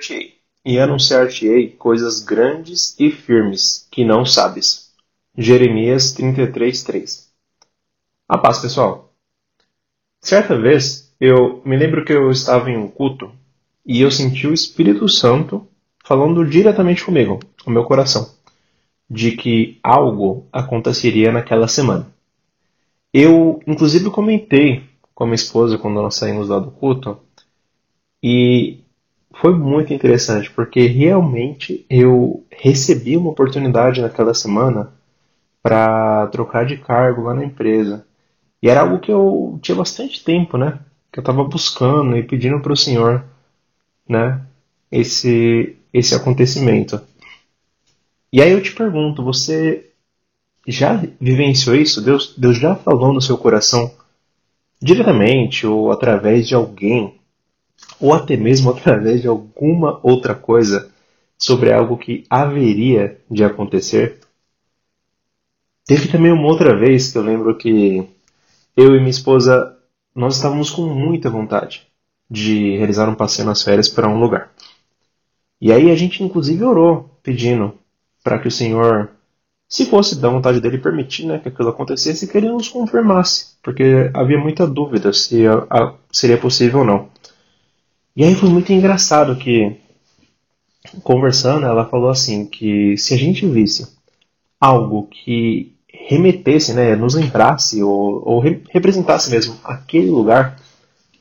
responder-te-ei, e anunciar-te-ei coisas grandes e firmes que não sabes. Jeremias 33:3. A paz, pessoal. Certa vez, eu me lembro que eu estava em um culto e eu senti o Espírito Santo falando diretamente comigo, com meu coração, de que algo aconteceria naquela semana. Eu, inclusive, comentei com a minha esposa quando nós saímos lá do culto e foi muito interessante porque realmente eu recebi uma oportunidade naquela semana para trocar de cargo lá na empresa. E era algo que eu tinha bastante tempo, né? Que eu estava buscando e pedindo para o Senhor, né? Esse, esse acontecimento. E aí eu te pergunto, você já vivenciou isso? Deus, Deus já falou no seu coração diretamente ou através de alguém ou até mesmo através de alguma outra coisa sobre algo que haveria de acontecer. Teve também uma outra vez que eu lembro que eu e minha esposa nós estávamos com muita vontade de realizar um passeio nas férias para um lugar. E aí a gente inclusive orou pedindo para que o Senhor, se fosse da vontade dele permitir né, que aquilo acontecesse, que ele nos confirmasse, porque havia muita dúvida se a, a, seria possível ou não. E aí foi muito engraçado que, conversando, ela falou assim, que se a gente visse algo que remetesse, né, nos lembrasse ou, ou re representasse mesmo aquele lugar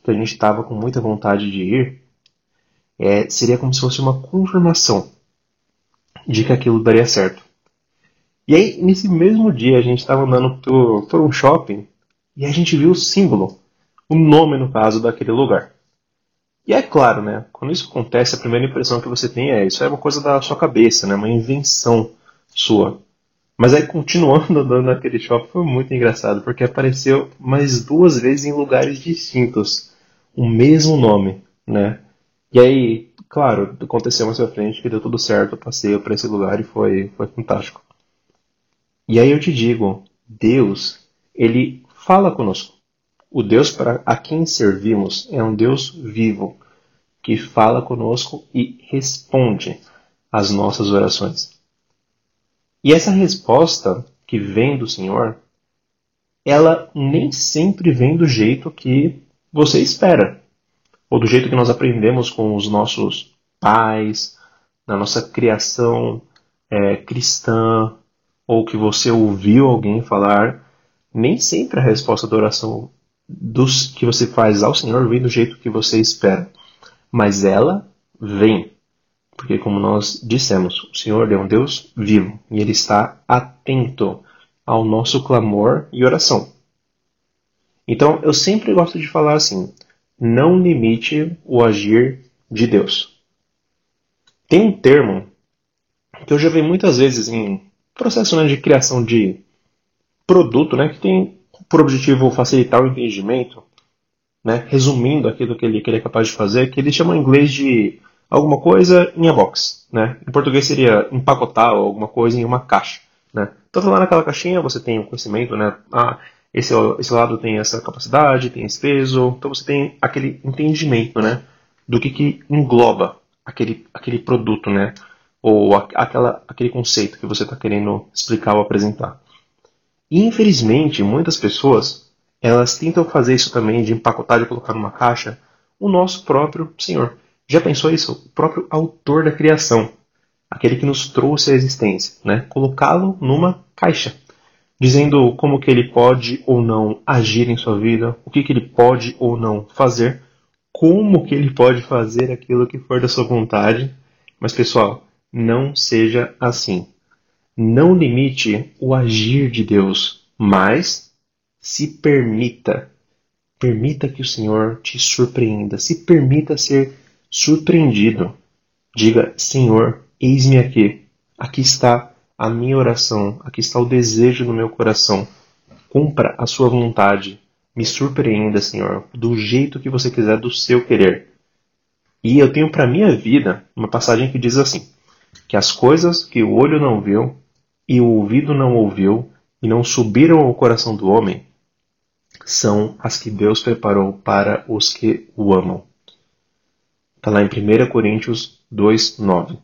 que a gente estava com muita vontade de ir, é, seria como se fosse uma confirmação de que aquilo daria certo. E aí, nesse mesmo dia, a gente estava andando por, por um shopping e a gente viu o símbolo, o nome, no caso, daquele lugar. E é claro, né? Quando isso acontece, a primeira impressão que você tem é isso é uma coisa da sua cabeça, né? Uma invenção sua. Mas aí, continuando andando naquele shopping, foi muito engraçado, porque apareceu mais duas vezes em lugares distintos o mesmo nome, né? E aí, claro, aconteceu mais pra frente que deu tudo certo, eu passei para esse lugar e foi, foi fantástico. E aí eu te digo, Deus, ele fala conosco. O Deus para a quem servimos é um Deus vivo, que fala conosco e responde às nossas orações. E essa resposta que vem do Senhor, ela nem sempre vem do jeito que você espera, ou do jeito que nós aprendemos com os nossos pais, na nossa criação é, cristã, ou que você ouviu alguém falar. Nem sempre a resposta da oração dos que você faz ao Senhor vem do jeito que você espera, mas ela vem. Porque, como nós dissemos, o Senhor é um Deus vivo e Ele está atento ao nosso clamor e oração. Então, eu sempre gosto de falar assim: não limite o agir de Deus. Tem um termo que eu já vi muitas vezes em processo né, de criação de produto, né, que tem por objetivo facilitar o entendimento, né, resumindo aquilo que ele, que ele é capaz de fazer, que ele chama em inglês de alguma coisa em a box. Né? Em português seria empacotar alguma coisa em uma caixa. Né? Então lá naquela caixinha você tem o conhecimento, né? Ah, esse, esse lado tem essa capacidade, tem esse peso, então você tem aquele entendimento né? do que, que engloba aquele, aquele produto, né? ou a, aquela, aquele conceito que você está querendo explicar ou apresentar. E infelizmente, muitas pessoas, elas tentam fazer isso também de empacotar e colocar numa caixa o nosso próprio Senhor. Já pensou isso? O próprio autor da criação, aquele que nos trouxe a existência, né? Colocá-lo numa caixa, dizendo como que ele pode ou não agir em sua vida, o que que ele pode ou não fazer, como que ele pode fazer aquilo que for da sua vontade. Mas pessoal, não seja assim. Não limite o agir de Deus, mas se permita. Permita que o Senhor te surpreenda. Se permita ser surpreendido. Diga: Senhor, eis-me aqui. Aqui está a minha oração. Aqui está o desejo do meu coração. Cumpra a sua vontade. Me surpreenda, Senhor, do jeito que você quiser, do seu querer. E eu tenho para minha vida uma passagem que diz assim: que as coisas que o olho não viu, e o ouvido não ouviu e não subiram ao coração do homem são as que Deus preparou para os que o amam. Está lá em 1 Coríntios 2, 9.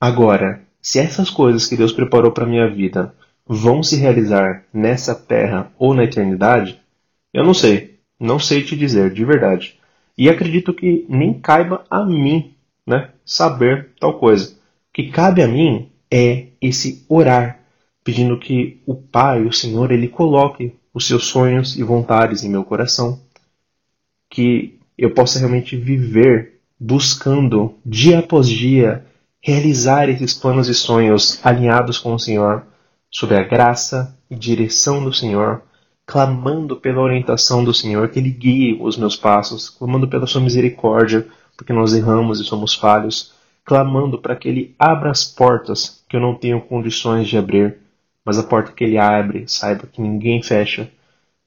Agora, se essas coisas que Deus preparou para a minha vida vão se realizar nessa terra ou na eternidade, eu não sei. Não sei te dizer, de verdade. E acredito que nem caiba a mim né, saber tal coisa. O que cabe a mim é esse orar, pedindo que o Pai, o Senhor, ele coloque os seus sonhos e vontades em meu coração, que eu possa realmente viver buscando dia após dia realizar esses planos e sonhos alinhados com o Senhor, sob a graça e direção do Senhor, clamando pela orientação do Senhor, que Ele guie os meus passos, clamando pela Sua misericórdia, porque nós erramos e somos falhos, clamando para que Ele abra as portas que eu não tenho condições de abrir, mas a porta que Ele abre, saiba que ninguém fecha,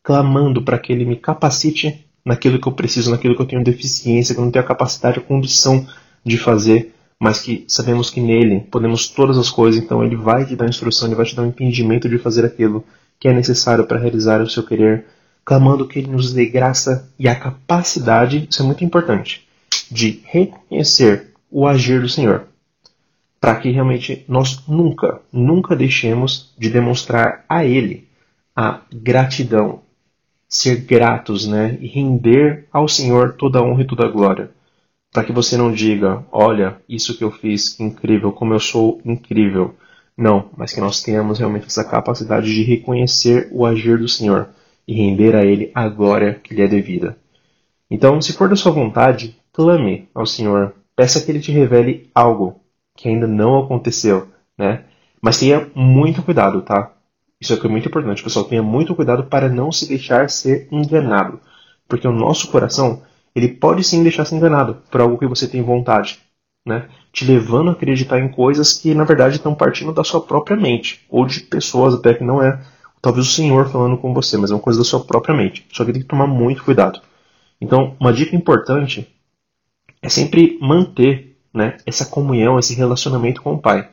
clamando para que Ele me capacite naquilo que eu preciso, naquilo que eu tenho deficiência, que eu não tenho a capacidade, a condição de fazer, mas que sabemos que nele podemos todas as coisas, então Ele vai te dar instrução, Ele vai te dar um entendimento de fazer aquilo que é necessário para realizar o seu querer, clamando que Ele nos dê graça e a capacidade, isso é muito importante, de reconhecer o agir do Senhor, para que realmente nós nunca, nunca deixemos de demonstrar a Ele a gratidão, ser gratos, né, e render ao Senhor toda a honra e toda a glória, para que você não diga, olha, isso que eu fiz, que incrível, como eu sou incrível, não, mas que nós tenhamos realmente essa capacidade de reconhecer o agir do Senhor e render a Ele a glória que lhe é devida. Então, se for da sua vontade, clame ao Senhor, peça que Ele te revele algo que ainda não aconteceu, né? Mas tenha muito cuidado, tá? Isso aqui é muito importante, pessoal. Tenha muito cuidado para não se deixar ser enganado. Porque o nosso coração, ele pode sim deixar se enganado por algo que você tem vontade né? Te levando a acreditar em coisas que na verdade estão partindo da sua própria mente, ou de pessoas até que não é talvez o Senhor falando com você, mas é uma coisa da sua própria mente. Só que tem que tomar muito cuidado. Então, uma dica importante é sempre manter né, essa comunhão, esse relacionamento com o Pai.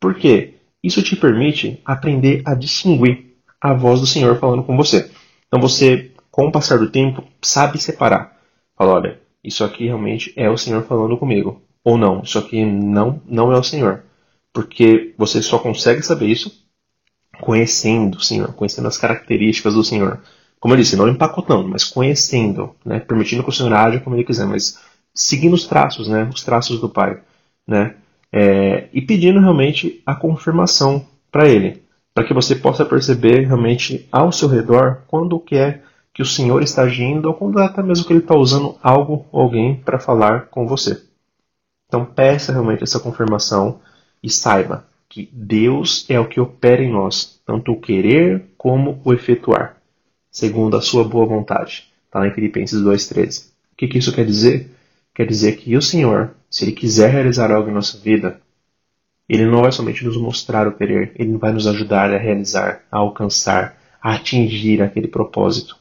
Por quê? Isso te permite aprender a distinguir a voz do Senhor falando com você. Então você, com o passar do tempo, sabe separar. Fala, olha, isso aqui realmente é o Senhor falando comigo ou não. Isso aqui não, não é o Senhor. Porque você só consegue saber isso conhecendo o Senhor, conhecendo as características do Senhor. Como eu disse, não empacotando, mas conhecendo, né? permitindo que o Senhor haja como Ele quiser, mas seguindo os traços, né? os traços do Pai. Né? É, e pedindo realmente a confirmação para Ele, para que você possa perceber realmente ao seu redor quando que é que o Senhor está agindo ou quando é até mesmo que Ele está usando algo ou alguém para falar com você. Então peça realmente essa confirmação e saiba que Deus é o que opera em nós, tanto o querer como o efetuar, segundo a sua boa vontade. Está lá em Filipenses 2,13. O que, que isso quer dizer? Quer dizer que o Senhor, se Ele quiser realizar algo em nossa vida, Ele não vai somente nos mostrar o querer, Ele vai nos ajudar a realizar, a alcançar, a atingir aquele propósito,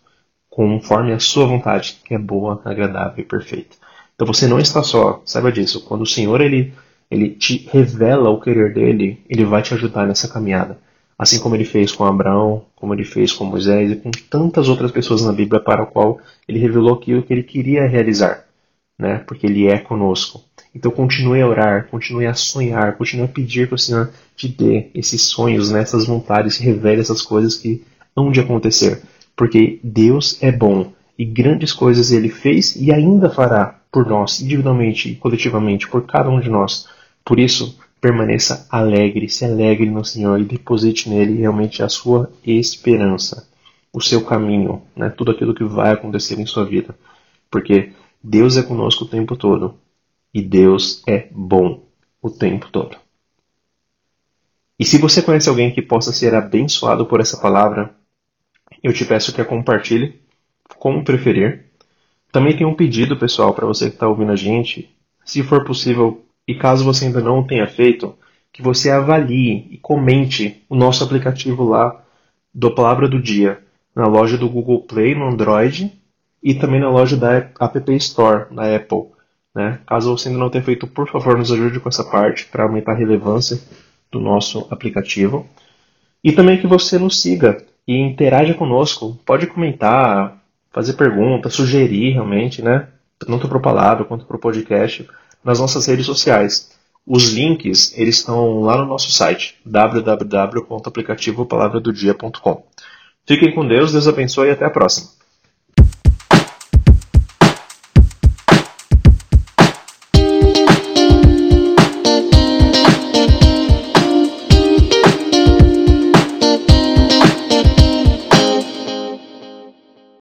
conforme a sua vontade, que é boa, agradável e perfeita. Então você não está só, saiba disso. Quando o Senhor ele, ele te revela o querer dele, ele vai te ajudar nessa caminhada. Assim como ele fez com Abraão, como ele fez com Moisés e com tantas outras pessoas na Bíblia para o qual ele revelou aquilo que ele queria realizar, né? Porque ele é conosco. Então continue a orar, continue a sonhar, continue a pedir que o Senhor te dê esses sonhos, né, essas vontades, revele essas coisas que hão de acontecer. Porque Deus é bom e grandes coisas ele fez e ainda fará por nós, individualmente e coletivamente, por cada um de nós. Por isso, permaneça alegre, se alegre no Senhor e deposite nele realmente a sua esperança, o seu caminho, né? tudo aquilo que vai acontecer em sua vida. Porque Deus é conosco o tempo todo e Deus é bom o tempo todo. E se você conhece alguém que possa ser abençoado por essa palavra, eu te peço que a compartilhe, como preferir, também tem um pedido, pessoal, para você que está ouvindo a gente. Se for possível, e caso você ainda não tenha feito, que você avalie e comente o nosso aplicativo lá do Palavra do Dia, na loja do Google Play no Android e também na loja da App Store, da Apple. Né? Caso você ainda não tenha feito, por favor, nos ajude com essa parte para aumentar a relevância do nosso aplicativo. E também que você nos siga e interaja conosco. Pode comentar, fazer perguntas, sugerir realmente, né? tanto para o palavra quanto para o podcast, nas nossas redes sociais. Os links eles estão lá no nosso site www.aplicativopalavradodia.com. Fiquem com Deus, Deus abençoe e até a próxima.